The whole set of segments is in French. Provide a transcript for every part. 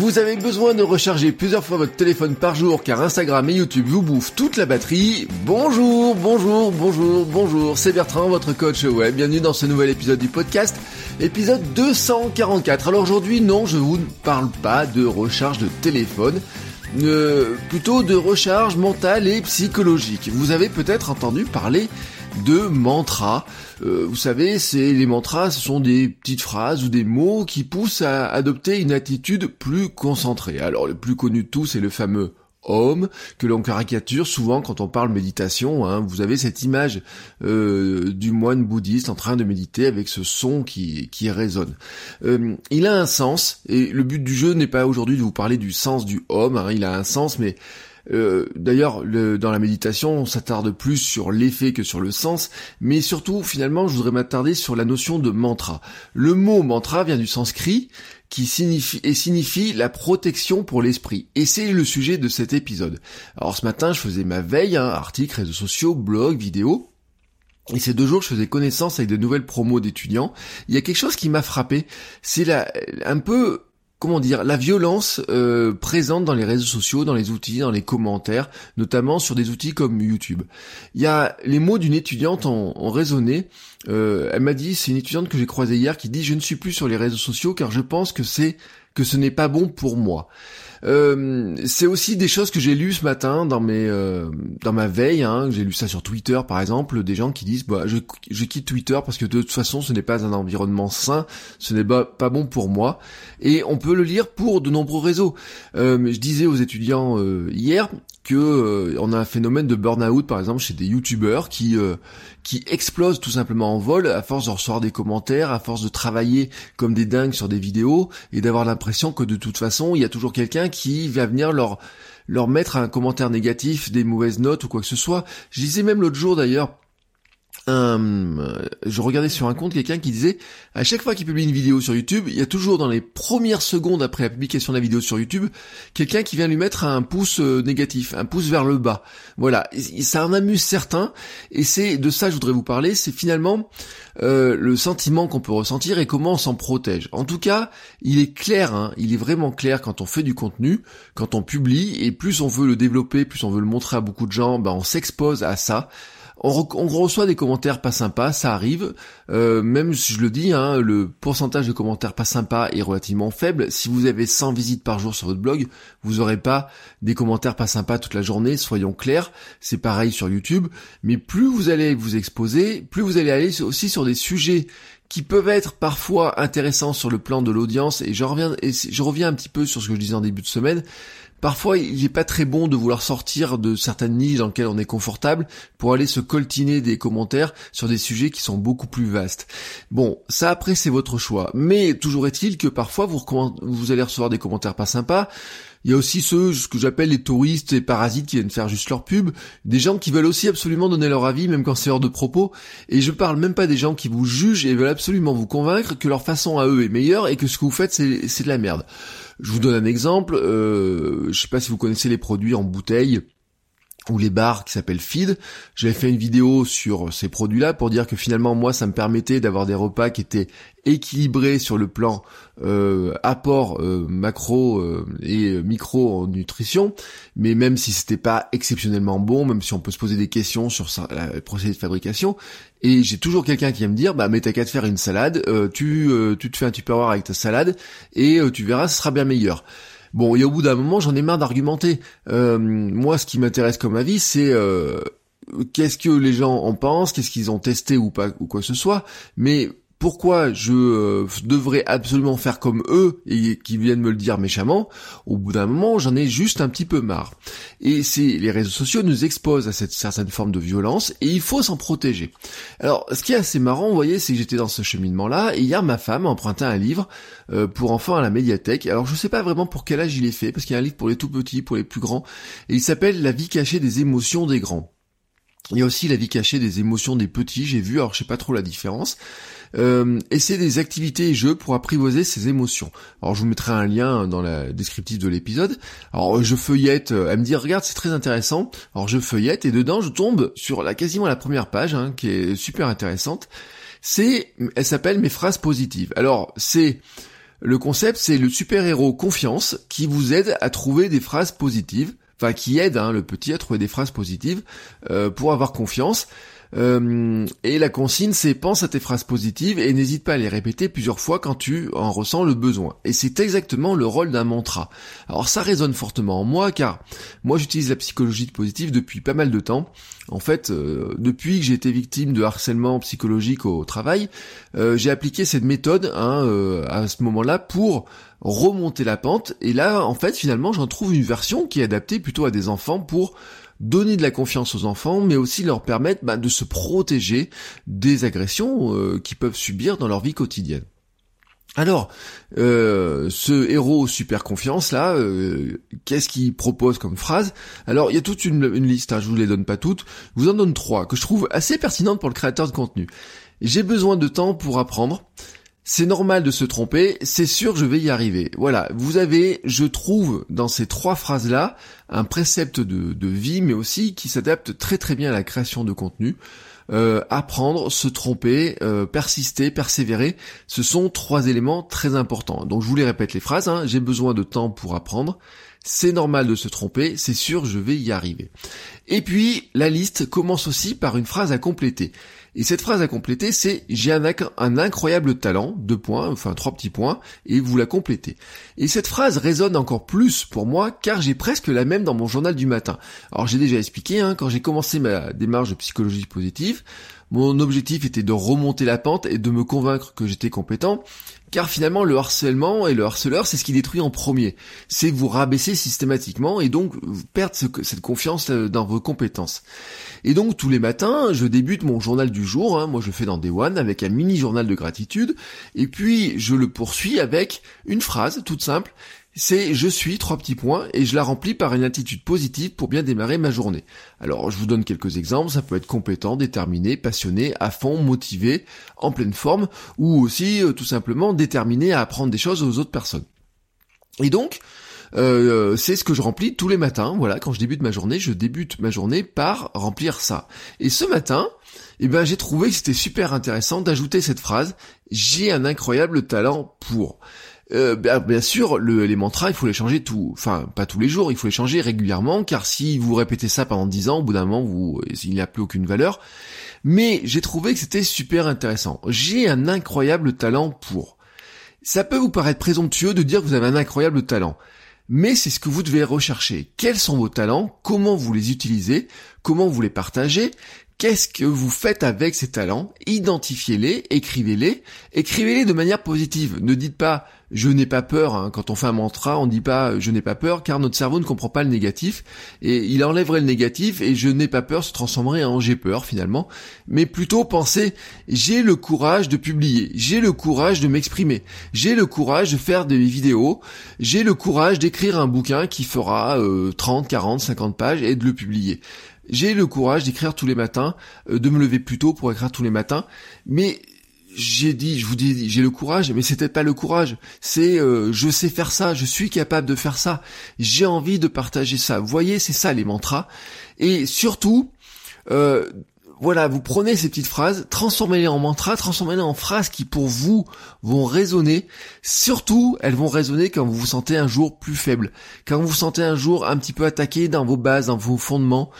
Vous avez besoin de recharger plusieurs fois votre téléphone par jour car Instagram et YouTube vous bouffent toute la batterie. Bonjour, bonjour, bonjour, bonjour, c'est Bertrand, votre coach web. Bienvenue dans ce nouvel épisode du podcast, épisode 244. Alors aujourd'hui, non, je vous parle pas de recharge de téléphone. Euh, plutôt de recharge mentale et psychologique. Vous avez peut-être entendu parler de mantras. Euh, vous savez, c'est les mantras, ce sont des petites phrases ou des mots qui poussent à adopter une attitude plus concentrée. Alors le plus connu de tous, c'est le fameux Om, que l'on caricature souvent quand on parle méditation. Hein. Vous avez cette image euh, du moine bouddhiste en train de méditer avec ce son qui, qui résonne. Euh, il a un sens, et le but du jeu n'est pas aujourd'hui de vous parler du sens du Om, hein. il a un sens, mais euh, D'ailleurs, dans la méditation, on s'attarde plus sur l'effet que sur le sens, mais surtout, finalement, je voudrais m'attarder sur la notion de mantra. Le mot mantra vient du sanskrit, qui signifie et signifie la protection pour l'esprit. Et c'est le sujet de cet épisode. Alors ce matin, je faisais ma veille, hein, articles, réseaux sociaux, blogs, vidéos. Et ces deux jours, je faisais connaissance avec de nouvelles promos d'étudiants. Il y a quelque chose qui m'a frappé. C'est un peu comment dire, la violence euh, présente dans les réseaux sociaux, dans les outils, dans les commentaires, notamment sur des outils comme YouTube. Il y a les mots d'une étudiante ont, résonné. Euh, elle m'a dit, c'est une étudiante que j'ai croisée hier qui dit, je ne suis plus sur les réseaux sociaux car je pense que c'est que ce n'est pas bon pour moi. Euh, c'est aussi des choses que j'ai lues ce matin dans mes euh, dans ma veille. Hein, j'ai lu ça sur Twitter par exemple, des gens qui disent bah je, quitte Twitter parce que de toute façon ce n'est pas un environnement sain, ce n'est pas, bon pour moi. Et on peut le lire pour de nombreux réseaux. Euh, je disais aux étudiants hier que on a un phénomène de burn-out par exemple chez des youtubeurs qui qui explosent tout simplement en vol à force de recevoir des commentaires, à force de travailler comme des dingues sur des vidéos et d'avoir l'impression que de toute façon il y a toujours quelqu'un qui va venir leur leur mettre un commentaire négatif, des mauvaises notes ou quoi que ce soit. Je disais même l'autre jour d'ailleurs euh, je regardais sur un compte quelqu'un qui disait à chaque fois qu'il publie une vidéo sur YouTube, il y a toujours dans les premières secondes après la publication de la vidéo sur YouTube, quelqu'un qui vient lui mettre un pouce euh, négatif, un pouce vers le bas. Voilà, ça en amuse certains, et c'est de ça que je voudrais vous parler, c'est finalement euh, le sentiment qu'on peut ressentir et comment on s'en protège. En tout cas, il est clair, hein, il est vraiment clair quand on fait du contenu, quand on publie, et plus on veut le développer, plus on veut le montrer à beaucoup de gens, ben on s'expose à ça on, reçoit des commentaires pas sympas, ça arrive. Euh, même si je le dis, hein, le pourcentage de commentaires pas sympas est relativement faible. Si vous avez 100 visites par jour sur votre blog, vous aurez pas des commentaires pas sympas toute la journée, soyons clairs. C'est pareil sur YouTube. Mais plus vous allez vous exposer, plus vous allez aller aussi sur des sujets qui peuvent être parfois intéressants sur le plan de l'audience. Et je reviens, un petit peu sur ce que je disais en début de semaine Parfois, il n'est pas très bon de vouloir sortir de certaines niches dans lesquelles on est confortable pour aller se coltiner des commentaires sur des sujets qui sont beaucoup plus vastes. Bon, ça après c'est votre choix. Mais toujours est-il que parfois vous allez recevoir des commentaires pas sympas. Il y a aussi ceux, ce que j'appelle les touristes et parasites qui viennent faire juste leur pub, des gens qui veulent aussi absolument donner leur avis, même quand c'est hors de propos, et je parle même pas des gens qui vous jugent et veulent absolument vous convaincre que leur façon à eux est meilleure et que ce que vous faites c'est de la merde. Je vous donne un exemple, euh, je sais pas si vous connaissez les produits en bouteille ou les bars qui s'appellent Feed. J'avais fait une vidéo sur ces produits-là pour dire que finalement moi ça me permettait d'avoir des repas qui étaient équilibrés sur le plan euh, apport euh, macro euh, et micro en nutrition, mais même si c'était pas exceptionnellement bon, même si on peut se poser des questions sur le procédé de fabrication, et j'ai toujours quelqu'un qui vient me dire bah mais t'as qu'à te faire une salade, tu tu te fais un tupperware avec ta salade et tu verras ce sera bien meilleur. Bon, et au bout d'un moment, j'en ai marre d'argumenter. Euh, moi, ce qui m'intéresse comme avis, c'est euh, qu'est-ce que les gens en pensent, qu'est-ce qu'ils ont testé ou pas, ou quoi que ce soit. Mais pourquoi je euh, devrais absolument faire comme eux et qui viennent me le dire méchamment, au bout d'un moment, j'en ai juste un petit peu marre. Et c'est les réseaux sociaux nous exposent à cette certaine forme de violence et il faut s'en protéger. Alors, ce qui est assez marrant, vous voyez, c'est que j'étais dans ce cheminement-là et hier ma femme empruntait un livre euh, pour enfants à la médiathèque. Alors, je sais pas vraiment pour quel âge il est fait parce qu'il y a un livre pour les tout petits, pour les plus grands et il s'appelle La vie cachée des émotions des grands. Il y a aussi la vie cachée des émotions des petits, j'ai vu, alors je sais pas trop la différence. Euh, et c'est des activités et jeux pour apprivoiser ses émotions. Alors je vous mettrai un lien dans la descriptif de l'épisode. Alors je feuillette, elle me dit regarde c'est très intéressant. Alors je feuillette et dedans je tombe sur la quasiment la première page hein, qui est super intéressante. C'est, elle s'appelle mes phrases positives. Alors c'est le concept, c'est le super-héros confiance qui vous aide à trouver des phrases positives, enfin qui aide hein, le petit à trouver des phrases positives euh, pour avoir confiance. Euh, et la consigne, c'est pense à tes phrases positives et n'hésite pas à les répéter plusieurs fois quand tu en ressens le besoin. Et c'est exactement le rôle d'un mantra. Alors ça résonne fortement en moi car moi j'utilise la psychologie positive depuis pas mal de temps. En fait, euh, depuis que j'ai été victime de harcèlement psychologique au travail, euh, j'ai appliqué cette méthode hein, à ce moment-là pour remonter la pente. Et là, en fait, finalement, j'en trouve une version qui est adaptée plutôt à des enfants pour donner de la confiance aux enfants, mais aussi leur permettre bah, de se protéger des agressions euh, qu'ils peuvent subir dans leur vie quotidienne. Alors, euh, ce héros super confiance là, euh, qu'est-ce qu'il propose comme phrase? Alors, il y a toute une, liste, hein, je vous les donne pas toutes, je vous en donne trois que je trouve assez pertinentes pour le créateur de contenu. J'ai besoin de temps pour apprendre. C'est normal de se tromper, c'est sûr je vais y arriver. Voilà, vous avez, je trouve, dans ces trois phrases-là, un précepte de, vie, mais aussi qui s'adapte très très bien à la création de contenu. Euh, apprendre, se tromper, euh, persister, persévérer, ce sont trois éléments très importants. Donc je vous les répète les phrases, hein. j'ai besoin de temps pour apprendre, c'est normal de se tromper, c'est sûr je vais y arriver. Et puis la liste commence aussi par une phrase à compléter. Et cette phrase à compléter, c'est j'ai un, incroyable talent, deux points, enfin trois petits points, et vous la complétez. Et cette phrase résonne encore plus pour moi, car j'ai presque la même dans mon journal du matin. Alors j'ai déjà expliqué, hein, quand j'ai commencé ma démarche de psychologie positive, mon objectif était de remonter la pente et de me convaincre que j'étais compétent, car finalement le harcèlement et le harceleur, c'est ce qui détruit en premier. C'est vous rabaisser systématiquement et donc perdre cette confiance euh, dans vos compétences. Et donc tous les matins, je débute mon journal du jour, hein, moi je fais dans Day One avec un mini journal de gratitude, et puis je le poursuis avec une phrase toute simple c'est je suis trois petits points et je la remplis par une attitude positive pour bien démarrer ma journée. Alors je vous donne quelques exemples, ça peut être compétent, déterminé, passionné, à fond, motivé, en pleine forme, ou aussi euh, tout simplement déterminé à apprendre des choses aux autres personnes. Et donc, euh, c'est ce que je remplis tous les matins. Voilà, quand je débute ma journée, je débute ma journée par remplir ça. Et ce matin, eh ben, j'ai trouvé que c'était super intéressant d'ajouter cette phrase. J'ai un incroyable talent pour. Euh, bien, sûr, le, les mantras, il faut les changer tout, enfin pas tous les jours, il faut les changer régulièrement, car si vous répétez ça pendant 10 ans, au bout d'un moment, vous, il n'y a plus aucune valeur. Mais j'ai trouvé que c'était super intéressant. J'ai un incroyable talent pour. Ça peut vous paraître présomptueux de dire que vous avez un incroyable talent. Mais c'est ce que vous devez rechercher. Quels sont vos talents? Comment vous les utilisez? Comment vous les partagez? Qu'est-ce que vous faites avec ces talents? Identifiez-les, écrivez-les, écrivez-les de manière positive. Ne dites pas je n'ai pas peur. Hein. Quand on fait un mantra, on ne dit pas je n'ai pas peur car notre cerveau ne comprend pas le négatif et il enlèverait le négatif et je n'ai pas peur se transformerait en j'ai peur finalement. Mais plutôt pensez j'ai le courage de publier, j'ai le courage de m'exprimer, j'ai le courage de faire des vidéos, j'ai le courage d'écrire un bouquin qui fera 30, 40, 50 pages et de le publier j'ai le courage d'écrire tous les matins, euh, de me lever plus tôt pour écrire tous les matins, mais j'ai dit, je vous dis, j'ai le courage, mais c'était pas le courage. C'est, euh, je sais faire ça, je suis capable de faire ça. J'ai envie de partager ça. Vous voyez, c'est ça les mantras. Et surtout, euh, voilà, vous prenez ces petites phrases, transformez-les en mantras, transformez-les en phrases qui pour vous vont résonner. Surtout, elles vont résonner quand vous vous sentez un jour plus faible, quand vous vous sentez un jour un petit peu attaqué dans vos bases, dans vos fondements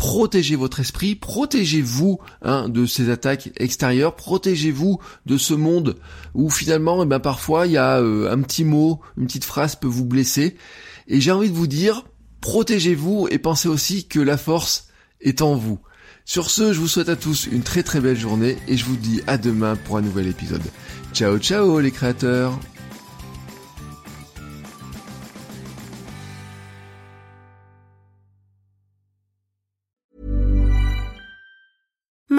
protégez votre esprit, protégez-vous hein, de ces attaques extérieures, protégez-vous de ce monde où finalement, eh ben, parfois, il y a euh, un petit mot, une petite phrase peut vous blesser. Et j'ai envie de vous dire, protégez-vous et pensez aussi que la force est en vous. Sur ce, je vous souhaite à tous une très très belle journée et je vous dis à demain pour un nouvel épisode. Ciao ciao les créateurs